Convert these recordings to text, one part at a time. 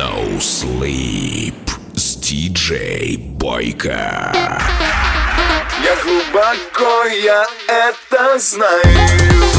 No Sleep с диджей Бойко. Я глубоко, я это знаю.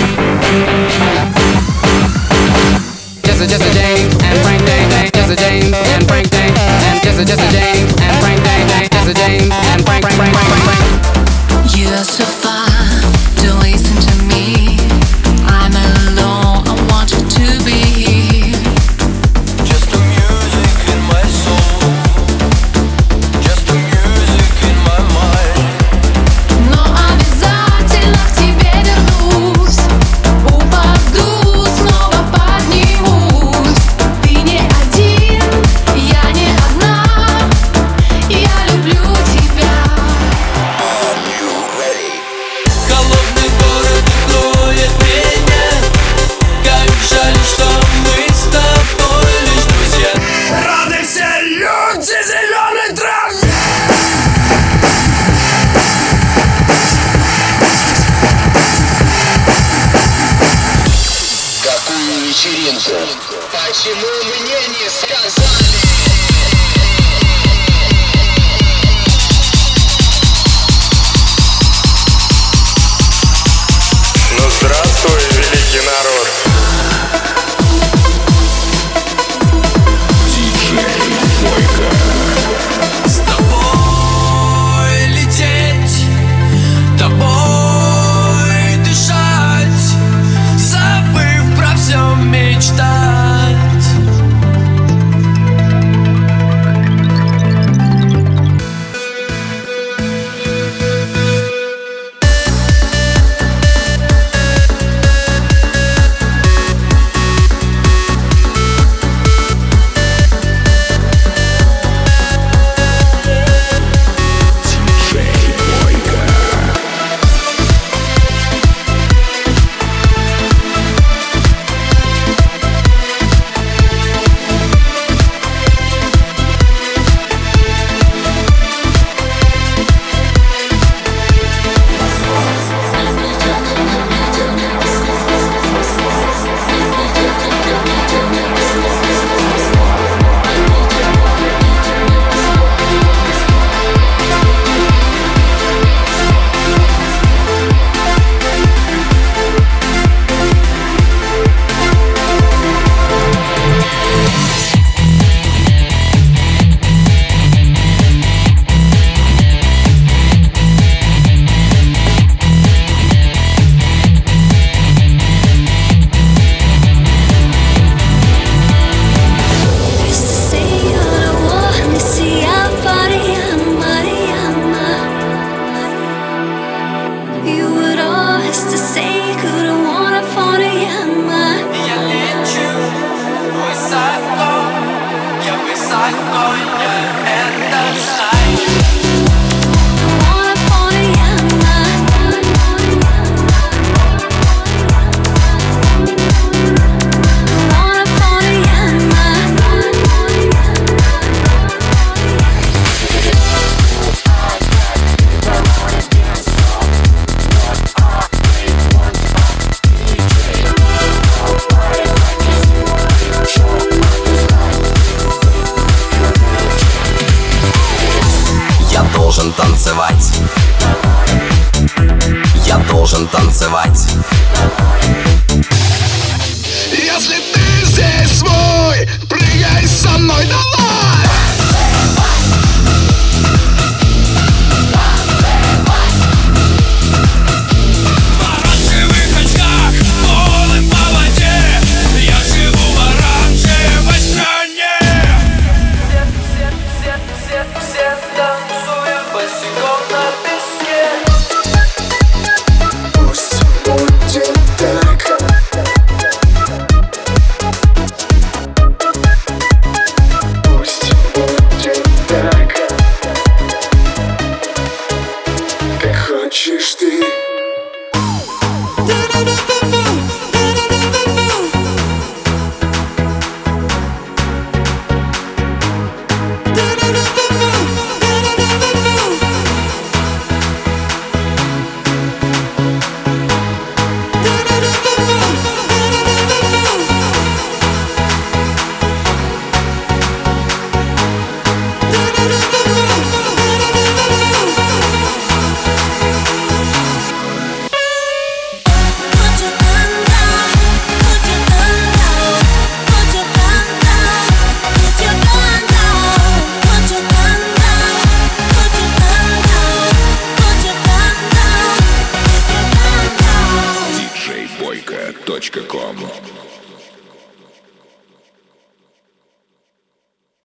Just a just a James and Frank Day Just a James and Frank Day. And just a just a James and Frank Day Just a James and Frank Frank You are so fine. я должен танцевать Если ты здесь свой, прыгай со мной давай хочешь ты.